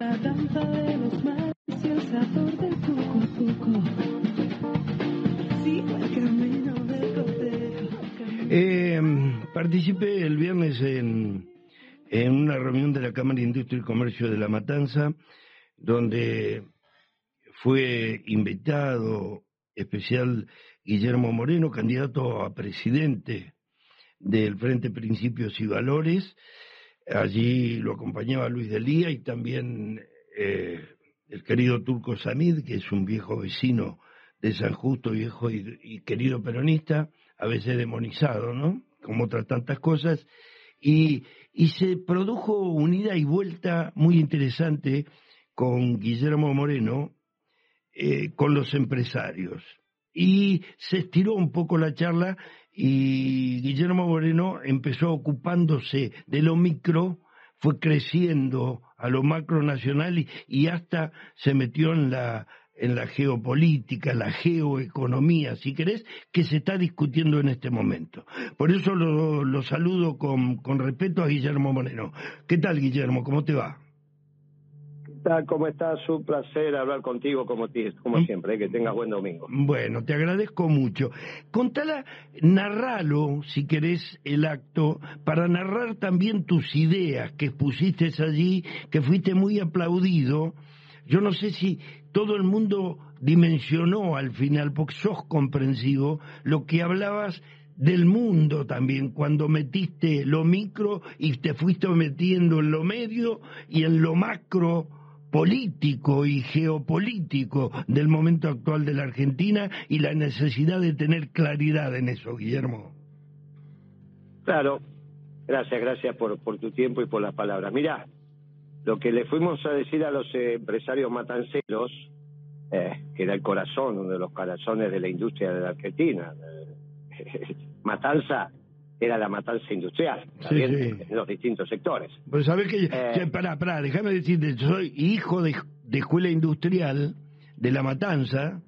La de los el. Sigo el camino. Eh, participé el viernes en, en una reunión de la Cámara de Industria y Comercio de La Matanza, donde fue invitado especial Guillermo Moreno, candidato a presidente del Frente Principios y Valores. Allí lo acompañaba Luis Delía y también eh, el querido Turco Samid, que es un viejo vecino de San Justo, viejo y, y querido peronista, a veces demonizado, ¿no? Como otras tantas cosas. Y, y se produjo una ida y vuelta muy interesante con Guillermo Moreno, eh, con los empresarios. Y se estiró un poco la charla y Guillermo Moreno empezó ocupándose de lo micro, fue creciendo a lo macro nacional y, y hasta se metió en la, en la geopolítica, la geoeconomía, si querés, que se está discutiendo en este momento. Por eso lo, lo saludo con, con respeto a Guillermo Moreno. ¿Qué tal, Guillermo? ¿Cómo te va? Tal? ¿Cómo estás? Un placer hablar contigo como, ti- como siempre. ¿eh? Que tengas buen domingo. Bueno, te agradezco mucho. Contala, narralo, si querés, el acto, para narrar también tus ideas que expusiste allí, que fuiste muy aplaudido. Yo no sé si todo el mundo dimensionó al final, porque sos comprensivo, lo que hablabas del mundo también, cuando metiste lo micro y te fuiste metiendo en lo medio y en lo macro político y geopolítico del momento actual de la Argentina y la necesidad de tener claridad en eso, Guillermo. Claro. Gracias, gracias por, por tu tiempo y por las palabras. Mirá, lo que le fuimos a decir a los empresarios matanceros, eh, que era el corazón, uno de los corazones de la industria de la Argentina. eh, Matanza era la matanza industrial, sí. en los distintos sectores. Pues sabés que, Eh. che, pará, pará, déjame decirte, yo soy hijo de, de escuela industrial de La Matanza,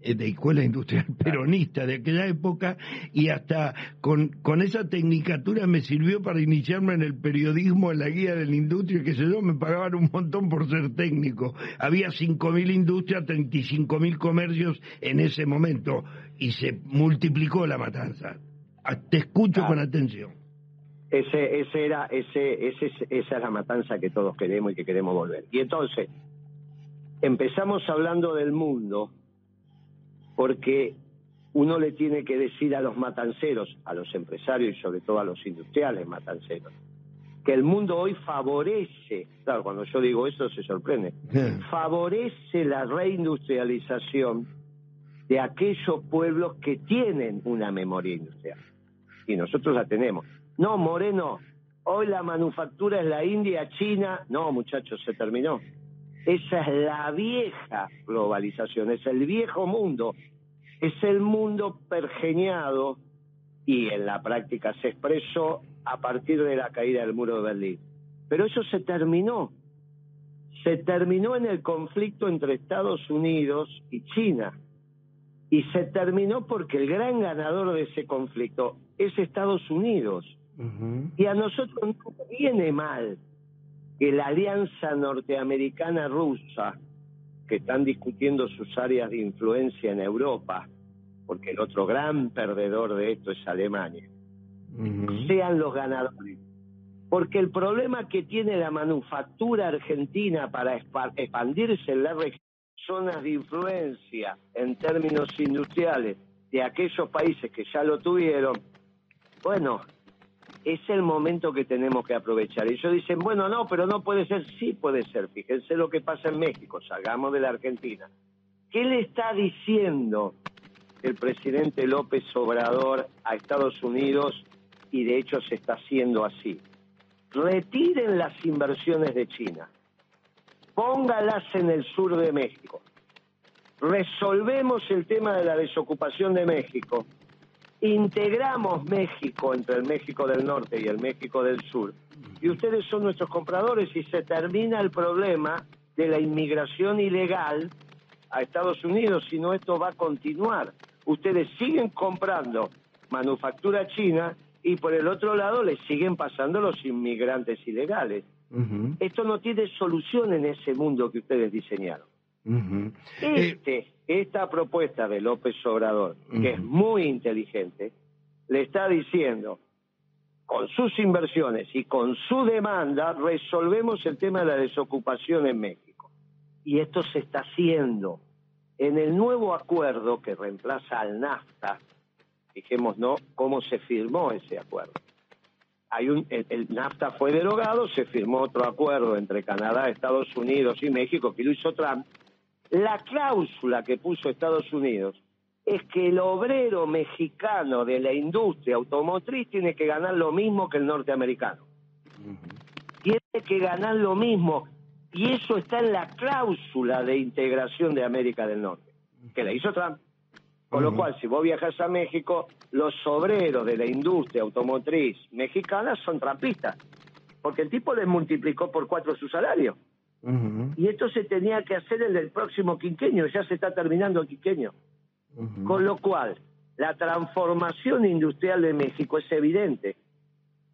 eh, de escuela industrial peronista de aquella época, y hasta con, con esa tecnicatura me sirvió para iniciarme en el periodismo, en la guía de la industria, que sé yo, me pagaban un montón por ser técnico. Había 5.000 industrias, 35.000 comercios en ese momento, y se multiplicó La Matanza. Ah, Te escucho Ah. con atención. Ese, ese era, ese, ese, esa es la matanza que todos queremos y que queremos volver. Y entonces, empezamos hablando del mundo porque uno le tiene que decir a los matanceros, a los empresarios y sobre todo a los industriales matanceros, que el mundo hoy favorece, claro, cuando yo digo eso se sorprende, favorece la reindustrialización de aquellos pueblos que tienen una memoria industrial. Y nosotros la tenemos. No, Moreno, hoy la manufactura es la India, China. No, muchachos, se terminó. Esa es la vieja globalización, es el viejo mundo, es el mundo pergeñado y en la práctica se expresó a partir de la caída del muro de Berlín. Pero eso se terminó. Se terminó en el conflicto entre Estados Unidos y China. Y se terminó porque el gran ganador de ese conflicto es Estados Unidos. Y a nosotros no viene mal que la alianza norteamericana-rusa, que están discutiendo sus áreas de influencia en Europa, porque el otro gran perdedor de esto es Alemania, sean los ganadores. Porque el problema que tiene la manufactura argentina para expandirse en la región, zonas de influencia en términos industriales de aquellos países que ya lo tuvieron, bueno, es el momento que tenemos que aprovechar. Y ellos dicen, bueno, no, pero no puede ser. Sí puede ser. Fíjense lo que pasa en México. Salgamos de la Argentina. ¿Qué le está diciendo el presidente López Obrador a Estados Unidos? Y de hecho se está haciendo así. Retiren las inversiones de China. Póngalas en el sur de México. Resolvemos el tema de la desocupación de México integramos México entre el México del Norte y el México del Sur, y ustedes son nuestros compradores y se termina el problema de la inmigración ilegal a Estados Unidos, si no esto va a continuar. Ustedes siguen comprando manufactura china y por el otro lado les siguen pasando los inmigrantes ilegales. Esto no tiene solución en ese mundo que ustedes diseñaron. Ujú. Eh, Este, esta propuesta de López Obrador, que es muy inteligente, le está diciendo, con sus inversiones y con su demanda, resolvemos el tema de la desocupación en México. Y esto se está haciendo. En el nuevo acuerdo que reemplaza al NAFTA, fijémonos ¿no? cómo se firmó ese acuerdo. Hay un, el, el NAFTA fue derogado, se firmó otro acuerdo entre Canadá, Estados Unidos y México que lo hizo Trump. La cláusula que puso Estados Unidos es que el obrero mexicano de la industria automotriz tiene que ganar lo mismo que el norteamericano. Tiene que ganar lo mismo. Y eso está en la cláusula de integración de América del Norte, que la hizo Trump. Con lo cual, si vos viajas a México, los obreros de la industria automotriz mexicana son trampistas. Porque el tipo les multiplicó por cuatro su salario. Y esto se tenía que hacer en el próximo quinquenio, ya se está terminando el quinquenio. Con lo cual, la transformación industrial de México es evidente.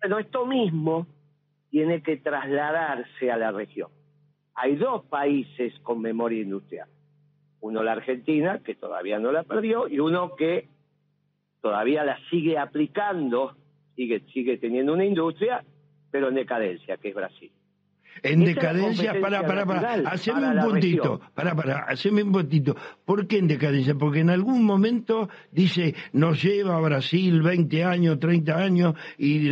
Pero esto mismo tiene que trasladarse a la región. Hay dos países con memoria industrial. Uno la Argentina, que todavía no la perdió, y uno que todavía la sigue aplicando, sigue, sigue teniendo una industria, pero en decadencia, que es Brasil. En decadencia, para, para, para, haceme para un puntito, para, para, haceme un puntito. ¿Por qué en decadencia? Porque en algún momento dice, nos lleva a Brasil 20 años, 30 años, y,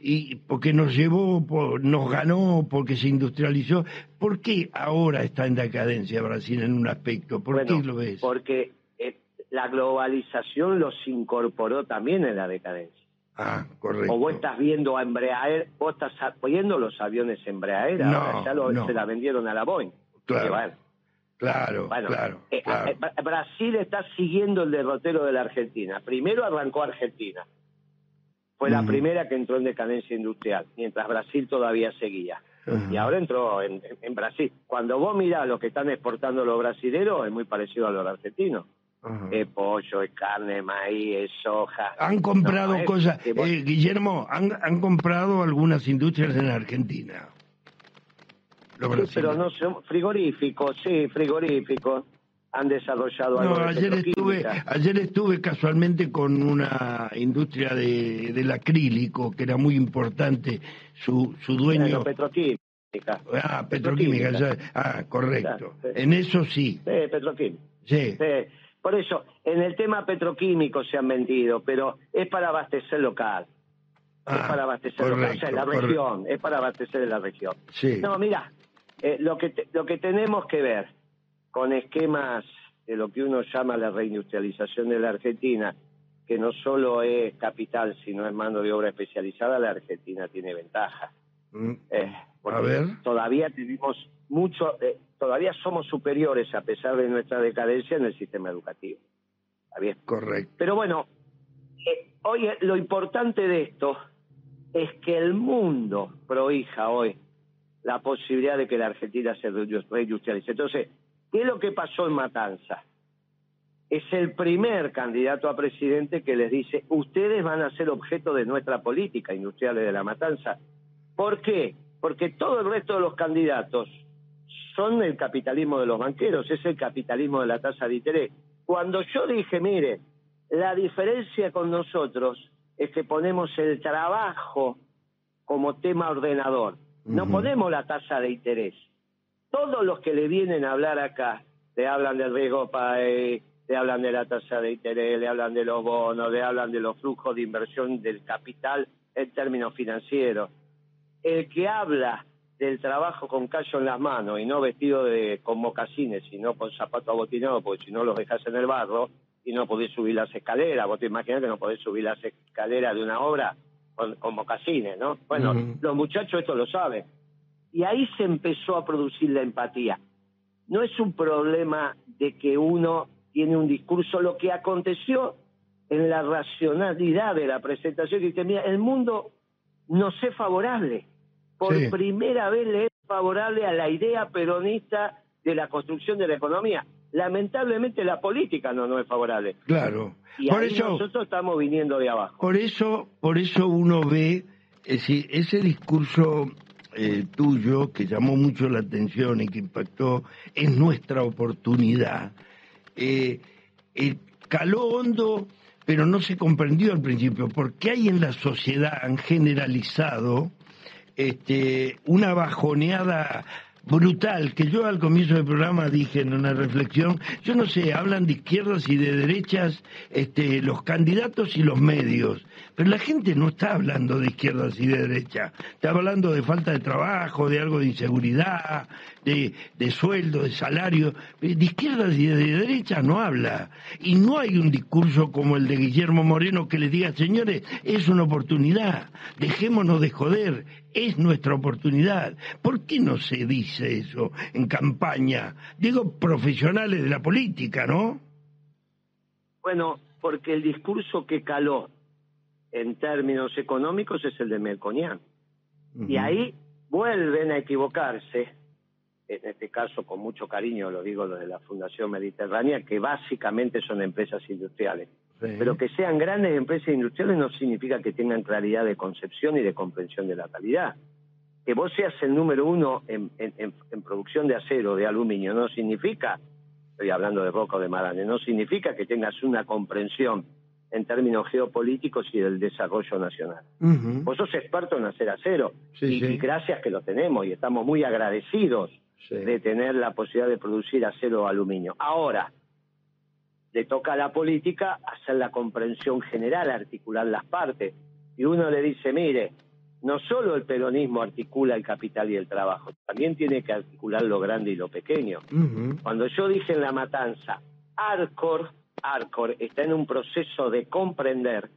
y porque nos llevó, por- nos ganó, porque se industrializó. ¿Por qué ahora está en decadencia Brasil en un aspecto? ¿Por Bueno, qué lo ves? Porque eh, la globalización los incorporó también en la decadencia. Ah, correcto. O vos estás viendo a Embraer, vos estás a- viendo los aviones Embraer, No, ahora ya lo- no. se la vendieron a la Boeing. Claro. Bueno, Claro, bueno, claro, eh, claro. eh, Bra- Brasil está siguiendo el derrotero de la Argentina. Primero arrancó Argentina. Fue la primera que entró en decadencia industrial, mientras Brasil todavía seguía. Y ahora entró en, en- en Brasil. Cuando vos mirás lo que están exportando los brasileros, es muy parecido a los argentinos. Ajá. Es pollo, es carne, maíz, es soja. Han comprado No, cosas. Eh, Guillermo, han, han comprado algunas industrias en Argentina. Sí, pero no son frigoríficos, sí, frigoríficos. Han desarrollado algo No, de ayer estuve, ayer estuve casualmente con una industria de, del acrílico que era muy importante. Su, su dueño. Bueno, petroquímica. ah, petroquímica. petroquímica. ya- ah, correcto. Sí. En eso sí. Sí, petroquímica. Sí. Sí. Por eso, en el tema petroquímico se han vendido, pero es para abastecer local. es Ah, para abastecer local. O sea, la correcto, región. Es para abastecer en la región. Sí. No, mira, eh, lo, que te- lo que tenemos que ver con esquemas de lo que uno llama la reindustrialización de la Argentina, que no solo es capital, sino es mano de obra especializada, la Argentina tiene ventaja. Mm, Eh, porque A ver. todavía tenemos mucho, eh, todavía somos superiores a pesar de nuestra decadencia en el sistema educativo. ¿Está bien? Correcto. Pero bueno, eh, hoy eh, lo importante de esto es que el mundo prohija hoy la posibilidad de que la Argentina se reindu- reindustrialice. Entonces, ¿qué es lo que pasó en Matanza? Es el primer candidato a presidente que les dice, ustedes van a ser objeto de nuestra política industrial de la Matanza. ¿Por qué? Porque todo el resto de los candidatos son el capitalismo de los banqueros, es el capitalismo de la tasa de interés. Cuando yo dije, mire, la diferencia con nosotros es que ponemos el trabajo como tema ordenador, no ponemos la tasa de interés. Todos los que le vienen a hablar acá, le hablan del riesgo país, le hablan de la tasa de interés, le hablan de los bonos, le hablan de los flujos de inversión del capital en términos financieros. El que habla del trabajo con callo en las manos y no vestido de con mocasines, sino con zapatos abotinados, porque si no los dejas en el barro y no podés subir las escaleras, vos te imaginas que no podés subir las escaleras de una obra con, con mocasines, ¿no? Bueno, los muchachos esto lo saben. Y ahí se empezó a producir la empatía. No es un problema de que uno tiene un discurso, lo que aconteció en la racionalidad de la presentación, que dice, mira, el mundo nos es favorable. Por Sí. primera vez le es favorable a la idea peronista de la construcción de la economía. Lamentablemente la política no nos es favorable. Claro. Y Por ahí eso, nosotros estamos viniendo de abajo. por eso, por eso uno ve, es decir, ese discurso eh, tuyo que llamó mucho la atención y que impactó es nuestra oportunidad. Eh, eh, caló hondo, pero no se comprendió al principio, porque hay en la sociedad han generalizado este, una bajoneada brutal, que yo al comienzo del programa dije en una reflexión, yo no sé, hablan de izquierdas y de derechas este, los candidatos y los medios, pero la gente no está hablando de izquierdas y de derechas, está hablando de falta de trabajo, de algo de inseguridad, de, de sueldo, de salario, de izquierdas y de derechas no habla, y no hay un discurso como el de Guillermo Moreno que le diga, señores, es una oportunidad, dejémonos de joder, es nuestra oportunidad. ¿Por qué no se dice eso en campaña? Digo, profesionales de la política, ¿no? Bueno, porque el discurso que caló en términos económicos es el de Melconian. Y ahí vuelven a equivocarse, en este caso con mucho cariño lo digo lo de la Fundación Mediterránea, que básicamente son empresas industriales. Pero que sean grandes empresas industriales no significa que tengan claridad de concepción y de comprensión de la calidad. Que vos seas el número uno en, producción de acero, de aluminio, no significa, estoy hablando de roca o de Marane, no significa que tengas una comprensión en términos geopolíticos y del desarrollo nacional. Vos sos experto en hacer acero y, gracias que lo tenemos y estamos muy agradecidos de tener la posibilidad de producir acero o aluminio. Ahora, le toca a la política hacer la comprensión general, articular las partes. Y uno le dice, mire, no solo el peronismo articula el capital y el trabajo, también tiene que articular lo grande y lo pequeño. Cuando yo dije en la matanza, Arcor, Arcor está en un proceso de comprender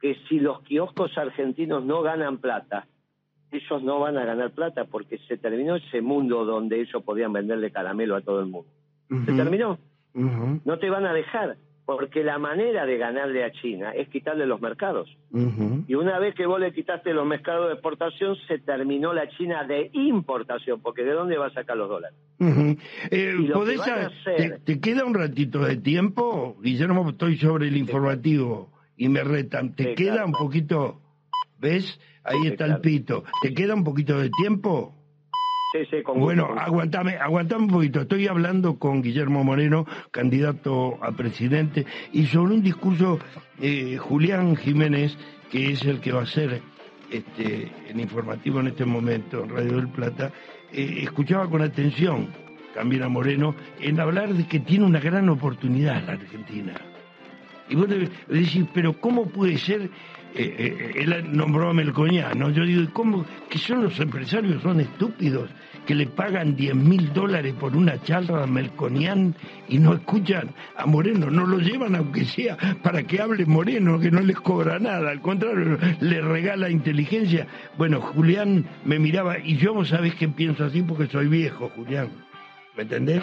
que si los kioscos argentinos no ganan plata, ellos no van a ganar plata porque se terminó ese mundo donde ellos podían venderle caramelo a todo el mundo. Se terminó. No te van a dejar, porque la manera de ganarle a China es quitarle los mercados. Y una vez que vos le quitaste los mercados de exportación, se terminó la China de importación, porque ¿de dónde va a sacar los dólares? Eh, te, queda un ratito de tiempo? Guillermo, estoy sobre el informativo y me retan. ¿Te queda un poquito? ¿Ves? Ahí está el pito. ¿Te queda un poquito de tiempo? Bueno, aguantame, aguantame un poquito. Estoy hablando con Guillermo Moreno, candidato a presidente, y sobre un discurso, eh, Julián Jiménez, que es el que va a ser este, el informativo en este momento en Radio del Plata, eh, escuchaba con atención también a Moreno en hablar de que tiene una gran oportunidad la Argentina. Y vos decís, pero ¿cómo puede ser eh, eh, él nombró a Melconian, ¿no? Yo digo, ¿cómo? Que son los empresarios, son estúpidos, que le pagan 10 mil dólares por una charla a Melconian y no escuchan a Moreno, no lo llevan aunque sea para que hable Moreno, que no les cobra nada, al contrario, le regala inteligencia. Bueno, Julián me miraba, y yo vos sabés que pienso así porque soy viejo, Julián. ¿Me entendés?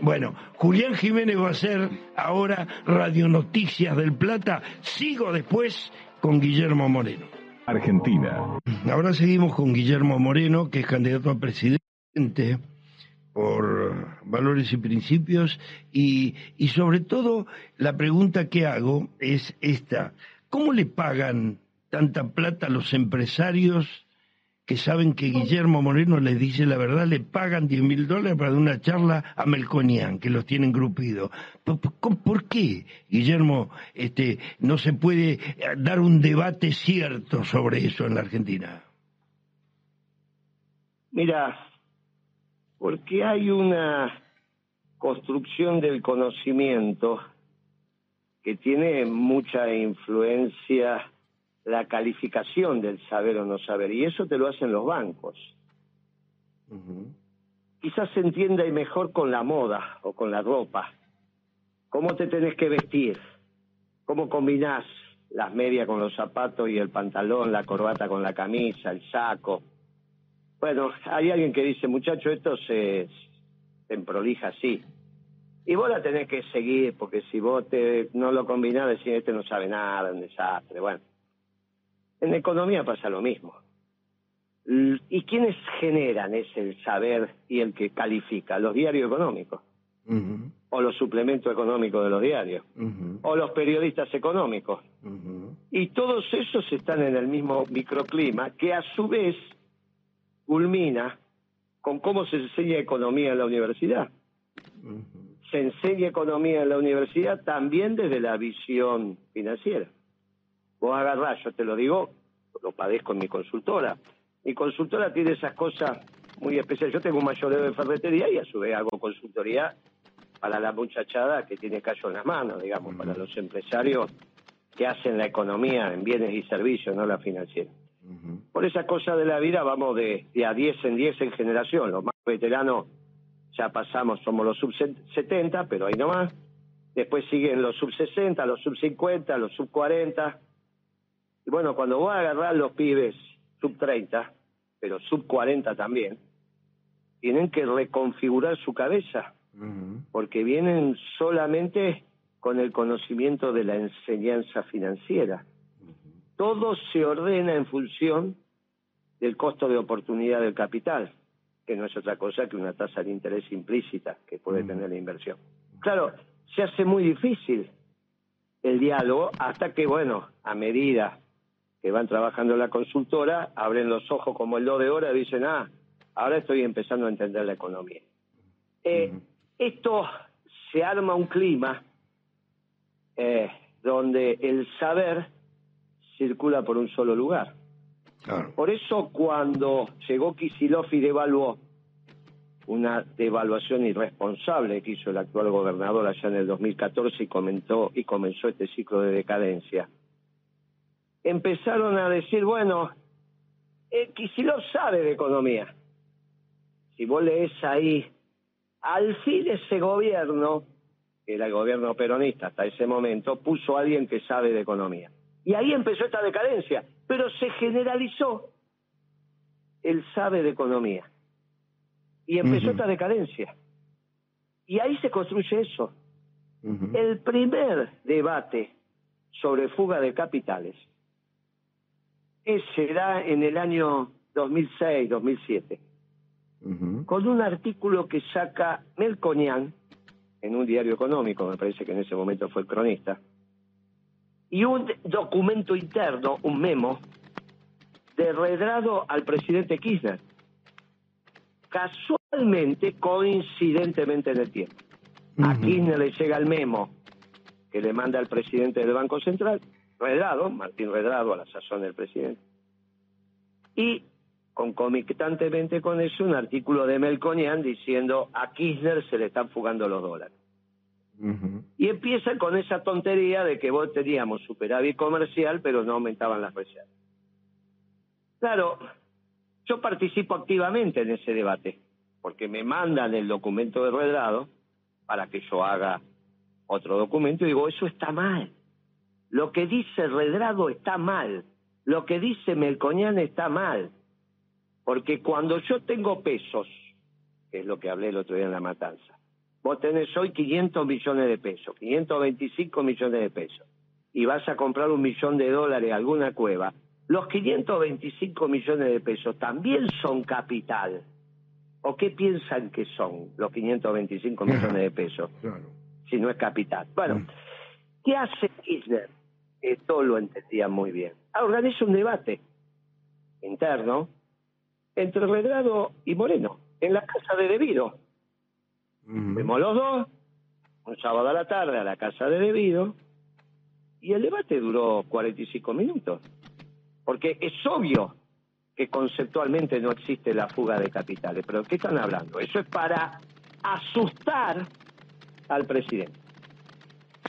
Bueno, Julián Jiménez va a ser ahora Radio Noticias del Plata. Sigo después con Guillermo Moreno. Argentina. Ahora seguimos con Guillermo Moreno, que es candidato a presidente por valores y principios y, y sobre todo la pregunta que hago es esta, ¿cómo le pagan tanta plata a los empresarios que saben que Guillermo Moreno les dice la verdad, le pagan 10 mil dólares para dar una charla a Melconian, que los tienen grupidos. ¿Por, qué, Guillermo, este, no se puede eh, dar un debate cierto sobre eso en la Argentina? Mira, porque hay una construcción del conocimiento que tiene mucha influencia la calificación del saber o no saber, y eso te lo hacen los bancos. Quizás se entienda mejor con la moda o con la ropa. ¿Cómo te tenés que vestir? ¿Cómo combinás las medias con los zapatos y el pantalón, la corbata con la camisa, el saco? Bueno, hay alguien que dice, muchacho, esto se, se emprolija así. Y vos la tenés que seguir, porque si vos te, no lo combinás, decís, este no sabe nada, un desastre. Bueno, en economía pasa lo mismo. ¿Y quiénes generan ese saber y el que califica? Los diarios económicos. O los suplementos económicos de los diarios. O los periodistas económicos. Y todos esos están en el mismo microclima que a su vez culmina con cómo se enseña economía en la universidad. Se enseña economía en la universidad también desde la visión financiera. Vos agarrás, yo te lo digo, lo padezco en mi consultora. Mi consultora tiene esas cosas muy especiales. Yo tengo un mayoreo de ferretería y a su vez hago consultoría para la muchachada que tiene callo en las manos, digamos, para los empresarios que hacen la economía en bienes y servicios, no la financiera. Por esas cosas de la vida vamos de, de a 10 en 10 en generación. Los más veteranos ya pasamos, somos los sub 70, pero ahí nomás. Después siguen los sub 60, los sub 50, los sub 40. Y bueno, cuando voy a agarrar los pibes sub 30, pero sub 40 también, tienen que reconfigurar su cabeza, porque vienen solamente con el conocimiento de la enseñanza financiera. Todo se ordena en función del costo de oportunidad del capital, que no es otra cosa que una tasa de interés implícita que puede tener la inversión. Claro, se hace muy difícil el diálogo hasta que, bueno, a medida que van trabajando la consultora, abren los ojos como el do de hora y dicen, ah, ahora estoy empezando a entender la economía. Eh, esto se arma un clima eh, donde el saber circula por un solo lugar. Por eso cuando llegó Kisilov y devaluó una devaluación irresponsable que hizo el actual gobernador allá en el 2014 y comentó y comenzó este ciclo de decadencia. Empezaron a decir, bueno, eh, sabe de economía. Si vos lees ahí, al fin ese gobierno que era el gobierno peronista hasta ese momento, puso a alguien que sabe de economía. Y ahí empezó esta decadencia, pero se generalizó el sabe de economía. Y empezó esta decadencia. Y ahí se construye eso. El primer debate sobre fuga de capitales será en el año 2006-2007, con un artículo que saca Melconian, en un diario económico, me parece que en ese momento fue el cronista, y un documento interno, un memo, de redrado al presidente Kirchner, casualmente, coincidentemente en el tiempo. A Kirchner le llega el memo que le manda al presidente del Banco Central, Redrado, Martín Redrado, a la sazón del presidente, y concomitantemente con eso un artículo de Melconian diciendo a Kirchner se le están fugando los dólares. Y empieza con esa tontería de que vos teníamos superávit comercial, pero no aumentaban las reservas. Claro, yo participo activamente en ese debate, porque me mandan el documento de Redrado para que yo haga otro documento y digo, eso está mal. Lo que dice Redrado está mal. Lo que dice Melconian está mal. Porque cuando yo tengo pesos, que es lo que hablé el otro día en la matanza, vos tenés hoy 500 millones de pesos, 525 millones de pesos, y vas a comprar un millón de dólares a alguna cueva, los 525 millones de pesos también son capital. ¿O qué piensan que son los 525 millones de pesos? Si no es capital. Bueno, mm. ¿qué hace Kirchner? Esto lo entendía muy bien. Organiza un debate interno entre Redrado y Moreno, en la casa de Debido. Fuimos los dos, un sábado a la tarde a la casa de Debido, y el debate duró 45 minutos. Porque es obvio que conceptualmente no existe la fuga de capitales. Pero ¿qué están hablando? Eso es para asustar al presidente.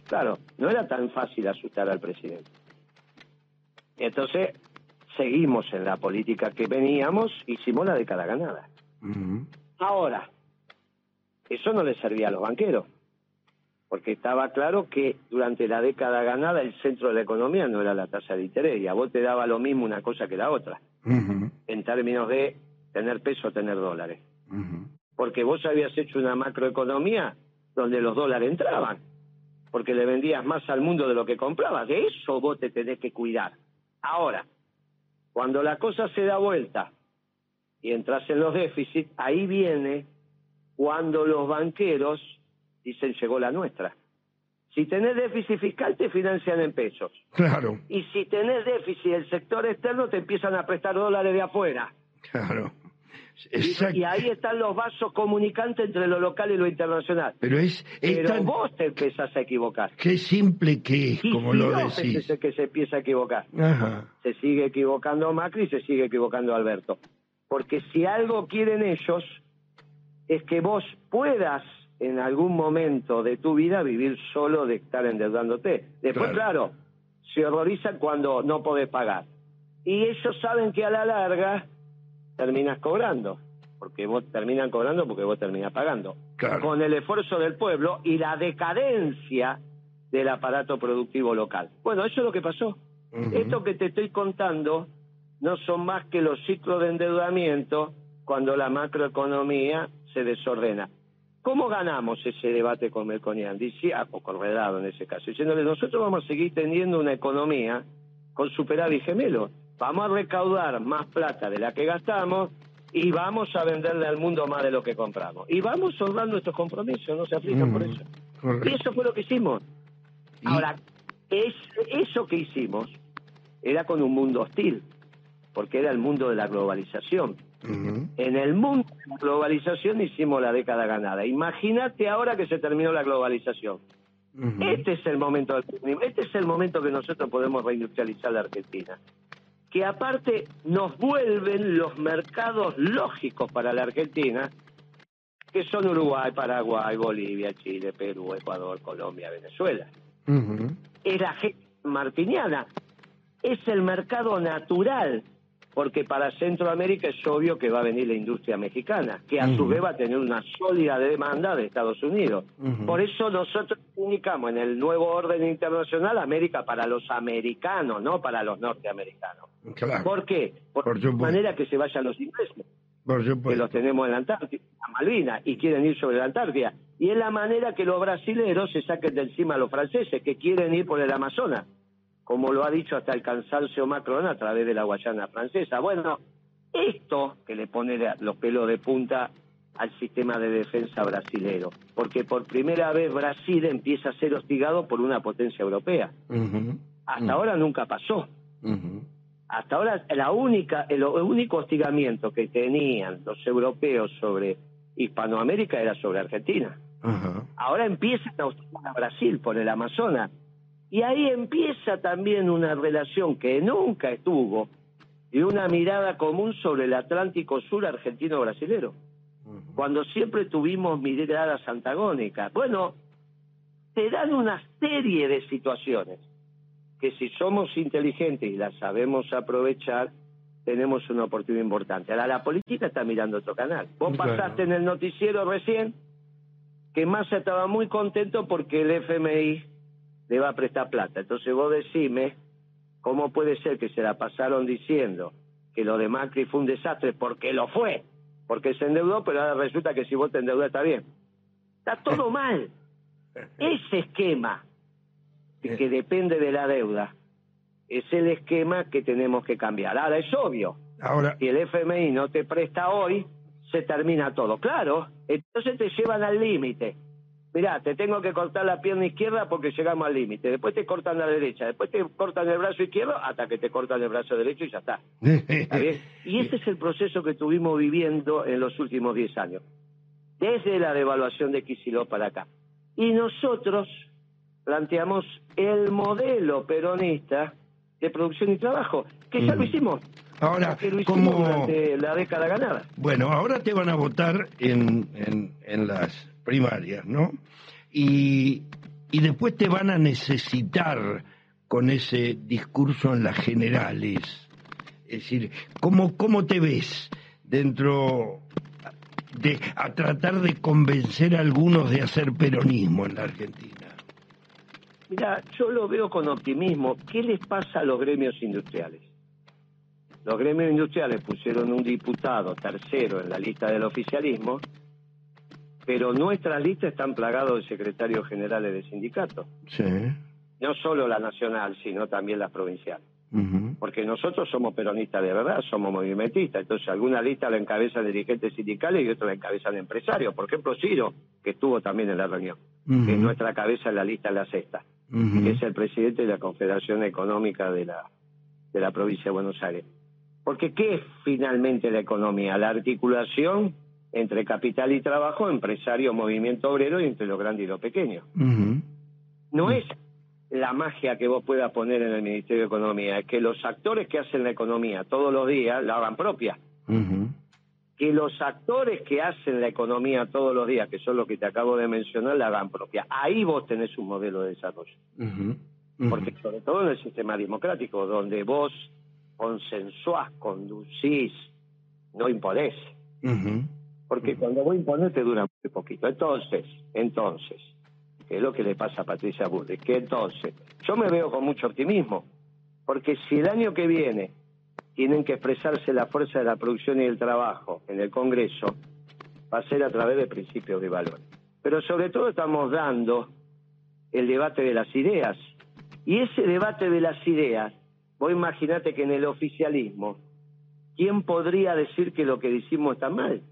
Claro, no era tan fácil asustar al presidente. Entonces, seguimos en la política que veníamos, hicimos la década ganada. Ahora, eso no le servía a los banqueros, porque estaba claro que durante la década ganada el centro de la economía no era la tasa de interés, y a vos te daba lo mismo una cosa que la otra, en términos de tener peso o tener dólares. Porque vos habías hecho una macroeconomía donde los dólares entraban, porque le vendías más al mundo de lo que comprabas. De eso vos te tenés que cuidar. Ahora, cuando la cosa se da vuelta y entras en los déficits, ahí viene cuando los banqueros dicen llegó la nuestra. Si tenés déficit fiscal te financian en pesos. Claro. Y si tenés déficit del sector externo te empiezan a prestar dólares de afuera. Claro. Exacto. Y, ahí están los vasos comunicantes entre lo local y lo internacional. Pero es, es Pero tan- vos te empezás a equivocar. qué simple que es, Y como si lo no, decís. es el que se empieza a equivocar. Ajá. Se sigue equivocando Macri y se sigue equivocando Alberto. Porque si algo quieren ellos es que vos puedas en algún momento de tu vida vivir solo de estar endeudándote. Después, Claro. claro, se horrorizan cuando no podés pagar. Y ellos saben que a la larga terminas cobrando. Porque vos terminan cobrando porque vos terminás pagando. Claro. Con el esfuerzo del pueblo y la decadencia del aparato productivo local. Bueno, eso es lo que pasó. Esto que te estoy contando no son más que los ciclos de endeudamiento cuando la macroeconomía se desordena. ¿Cómo ganamos ese debate con Melconian? Dice, ah, o con Redado en ese caso, diciéndole, nosotros vamos a seguir teniendo una economía con superávit gemelo. Vamos a recaudar más plata de la que gastamos y vamos a venderle al mundo más de lo que compramos. Y vamos a honrar nuestros compromisos, no se aplican por Ujú. eso. Correcto. Y eso fue lo que hicimos. Y- Ahora, es, eso que hicimos era con un mundo hostil, porque era el mundo de la globalización. En el mundo de la globalización hicimos la década ganada. Imagínate ahora que se terminó la globalización. Este es el momento del. Este es el momento que nosotros podemos reindustrializar la Argentina. Que aparte nos vuelven los mercados lógicos para la Argentina, que son Uruguay, Paraguay, Bolivia, Chile, Perú, Ecuador, Colombia, Venezuela. Es la gente martiniana. Es el mercado natural, porque para Centroamérica es obvio que va a venir la industria mexicana, que a su vez va a tener una sólida demanda de Estados Unidos. Por eso nosotros comunicamos en el nuevo orden internacional América para los americanos, no para los norteamericanos. Claro. ¿Por qué? Por, Por supuesto. manera que se vayan los ingleses, que los tenemos en la Antártida, en Malvinas, y quieren ir sobre la Antártida. Y es la manera que los brasileros se saquen de encima a los franceses, que quieren ir por el Amazonas, como lo ha dicho hasta el cansancio Macron a través de la Guayana francesa. Bueno, esto que le pone los pelos de punta al sistema de defensa brasilero, porque por primera vez Brasil empieza a ser hostigado por una potencia europea. Hasta ahora nunca pasó. Hasta ahora la única, el, único hostigamiento que tenían los europeos sobre Hispanoamérica era sobre Argentina. Ahora empiezan a hostigar a Brasil por el Amazonas. Y ahí empieza también una relación que nunca estuvo y una mirada común sobre el Atlántico Sur argentino-brasilero, cuando siempre tuvimos miradas antagónicas. Bueno, te dan una serie de situaciones que si somos inteligentes y las sabemos aprovechar, tenemos una oportunidad importante. Ahora, la política está mirando otro canal. Vos Claro. pasaste en el noticiero recién que Massa estaba muy contento porque el FMI le va a prestar plata. Entonces vos decime cómo puede ser que se la pasaron diciendo que lo de Macri fue un desastre porque lo fue, porque se endeudó, pero ahora resulta que si vos te endeudas está bien. Está todo mal. Ese esquema que, que depende de la deuda es el esquema que tenemos que cambiar. Ahora es obvio, Ahora, si el FMI no te presta hoy, se termina todo. Claro, entonces te llevan al límite. Mirá, te tengo que cortar la pierna izquierda porque llegamos al límite. Después te cortan la derecha, después te cortan el brazo izquierdo hasta que te cortan el brazo derecho y ya está. ¿Está bien? Y ese es el proceso que estuvimos viviendo en los últimos 10 años, desde la devaluación de Kicillof para acá. Y nosotros planteamos el modelo peronista de producción y trabajo, que ya Mm. lo hicimos. Ahora, que lo hicimos como... durante la década ganada. Bueno, ahora te van a votar en, en, en las primarias, ¿no? Y, y después te van a necesitar con ese discurso en las generales. Es decir, ¿cómo, cómo te ves dentro de a tratar de convencer a algunos de hacer peronismo en la Argentina? Mira, yo lo veo con optimismo. ¿Qué les pasa a los gremios industriales? Los gremios industriales pusieron un diputado tercero en la lista del oficialismo, pero nuestras listas están plagados de secretarios generales de sindicatos. Sí. No solo la nacional, sino también las provinciales. Porque nosotros somos peronistas de verdad, somos movimentistas. Entonces, alguna lista la encabezan dirigentes sindicales y otros la encabezan empresarios. Por ejemplo, Ciro, que estuvo también en la reunión, que es nuestra cabeza en la lista en la sexta Que es el presidente de la Confederación Económica de la, de la provincia de Buenos Aires. Porque ¿qué es finalmente la economía? La articulación entre capital y trabajo, empresario, movimiento obrero y entre lo grande y lo pequeño. No es la magia que vos puedas poner en el Ministerio de Economía, es que los actores que hacen la economía todos los días la hagan propia. Que los actores que hacen la economía todos los días, que son los que te acabo de mencionar, la hagan propia. Ahí vos tenés un modelo de desarrollo. Ujú. Porque sobre todo en el sistema democrático, donde vos consensuás, conducís, no imponés. Porque cuando vos imponés te dura muy poquito. Entonces, entonces, que es lo que le pasa a Patricia Bullrich, que entonces, yo me veo con mucho optimismo, porque si el año que viene tienen que expresarse la fuerza de la producción y el trabajo en el Congreso, va a ser a través de principios de valor. Pero sobre todo estamos dando el debate de las ideas. Y ese debate de las ideas, vos imaginate que en el oficialismo, ¿quién podría decir que lo que decimos está mal?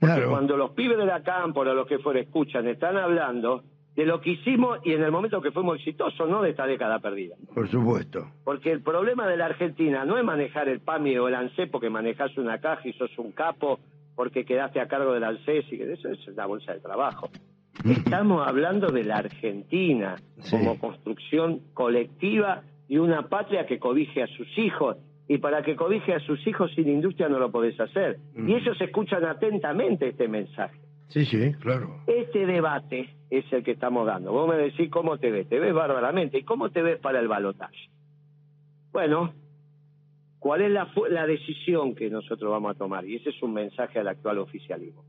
Porque Claro. cuando los pibes de la cámpora los que fuera escuchan, están hablando de lo que hicimos y en el momento que fuimos exitosos, no de esta década perdida. Por supuesto. Porque el problema de la Argentina no es manejar el PAMI o el ANSES porque manejás una caja y sos un capo porque quedaste a cargo del ANSES y que eso es la bolsa de trabajo. Estamos hablando de la Argentina Sí. como construcción colectiva y una patria que cobije a sus hijos. Y para que cobije a sus hijos sin industria no lo podés hacer. Y ellos escuchan atentamente este mensaje. Sí, sí, claro. Este debate es el que estamos dando. Vos me decís cómo te ves. Te ves bárbaramente. ¿Y cómo te ves para el balotaje? Bueno, ¿cuál es la, la decisión que nosotros vamos a tomar? Y ese es un mensaje al actual oficialismo.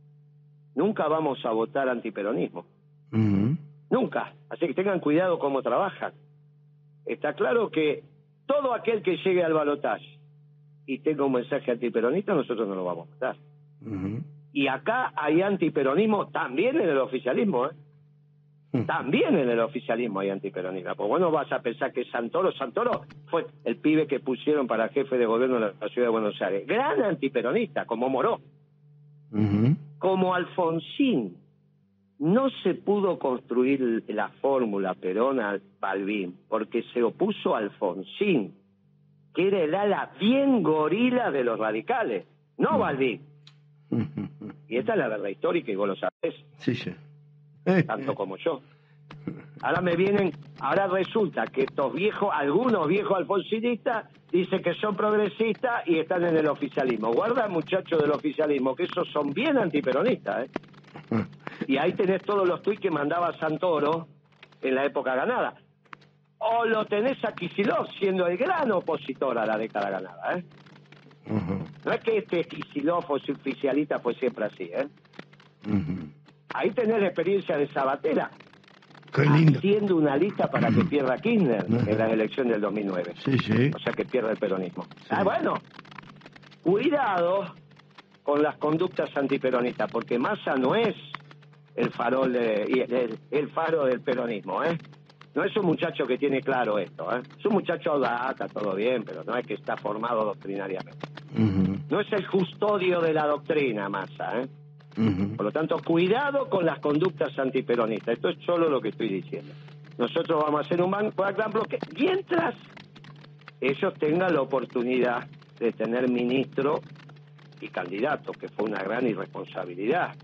Nunca vamos a votar antiperonismo. Nunca. Así que tengan cuidado cómo trabajan. Está claro que todo aquel que llegue al balotaje y tenga un mensaje antiperonista, nosotros no lo vamos a votar. Ujú. Y acá hay antiperonismo también en el oficialismo, ¿eh? También en el oficialismo hay antiperonismo. Pues bueno, vas a pensar que Santoro, Santoro fue el pibe que pusieron para jefe de gobierno de la ciudad de Buenos Aires. Gran antiperonista, como Moró, como Alfonsín. No se pudo construir la fórmula Perón-Balbín porque se opuso a Alfonsín, que era el ala bien gorila de los radicales, no Balbín. Ujú. Y esta es la verdad histórica y vos lo sabés. Sí, sí. Tanto como yo. Ahora me vienen, ahora resulta que estos viejos, algunos viejos alfonsinistas, dicen que son progresistas y están en el oficialismo. Guarda, muchachos del oficialismo, que esos son bien antiperonistas, ¿eh? Y ahí tenés todos los tuits que mandaba Santoro en la época ganada. O lo tenés a Kicillof siendo el gran opositor a la década ganada, ¿eh? No es que este Kicillof oficialista fue siempre así, ¿eh? Ahí tenés la experiencia de Sabatera, Qué lindo. haciendo una lista para que pierda Kirchner en la elección del 2009. Sí, sí. O sea, que pierda el peronismo. Ah, bueno, cuidado con las conductas antiperonistas, porque Massa no es el farol de, y el, el faro del peronismo, ¿eh? No es un muchacho que tiene claro esto, ¿eh? Es un muchacho audaz, está todo bien, pero no es que está formado doctrinariamente. No es el custodio de la doctrina, Massa, ¿eh? Por lo tanto, cuidado con las conductas antiperonistas. Esto es solo lo que estoy diciendo. Nosotros vamos a hacer un ban- un gran bloque mientras ellos tengan la oportunidad de tener ministro y candidato, que fue una gran irresponsabilidad.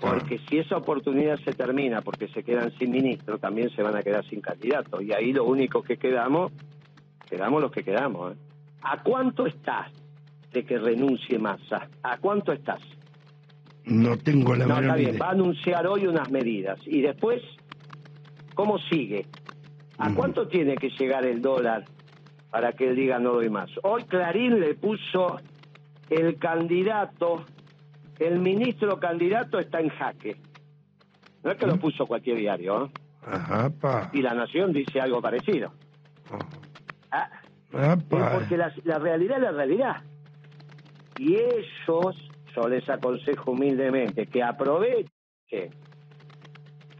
Porque si esa oportunidad se termina porque se quedan sin ministro, también se van a quedar sin candidato. Y ahí lo único que quedamos, quedamos los que quedamos. ¿eh? ¿A cuánto estás de que renuncie Massa? ¿A cuánto estás? No tengo la No, está menor bien, idea. va a anunciar hoy unas medidas. Y después, ¿cómo sigue? ¿A Ujú. cuánto tiene que llegar el dólar para que él diga no doy más? Hoy Clarín le puso el candidato, el ministro candidato está en jaque. No es que lo puso cualquier diario, ¿eh? Ajá, pa. Y la Nación dice algo parecido. Ah, es pa. porque la, la realidad es la realidad. Y ellos, yo les aconsejo humildemente que aprovechen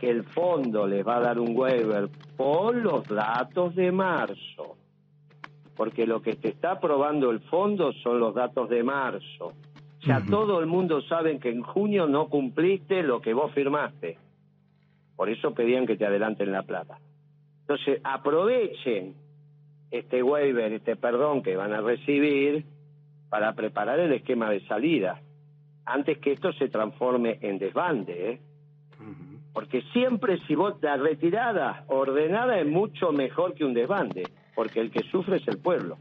que el fondo les va a dar un waiver por los datos de marzo. Porque lo que te está aprobando el fondo son los datos de marzo. Ya todo el mundo sabe que en junio no cumpliste lo que vos firmaste. Por eso pedían que te adelanten la plata. Entonces, aprovechen este waiver, este perdón que van a recibir para preparar el esquema de salida, antes que esto se transforme en desbande, ¿eh? Porque siempre si vos la retirada ordenada es mucho mejor que un desbande, porque el que sufre es el pueblo.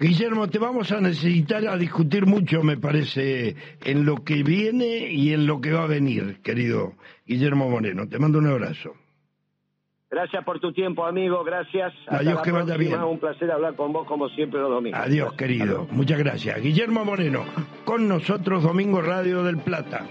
Guillermo, te vamos a necesitar a discutir mucho, me parece, en lo que viene y en lo que va a venir, querido Guillermo Moreno. Te mando un abrazo. Gracias por tu tiempo, amigo. Gracias. Adiós, que vaya bien. Un placer hablar con vos como siempre los domingos. Adiós, querido. Muchas gracias. Guillermo Moreno, con nosotros Domingo Radio del Plata.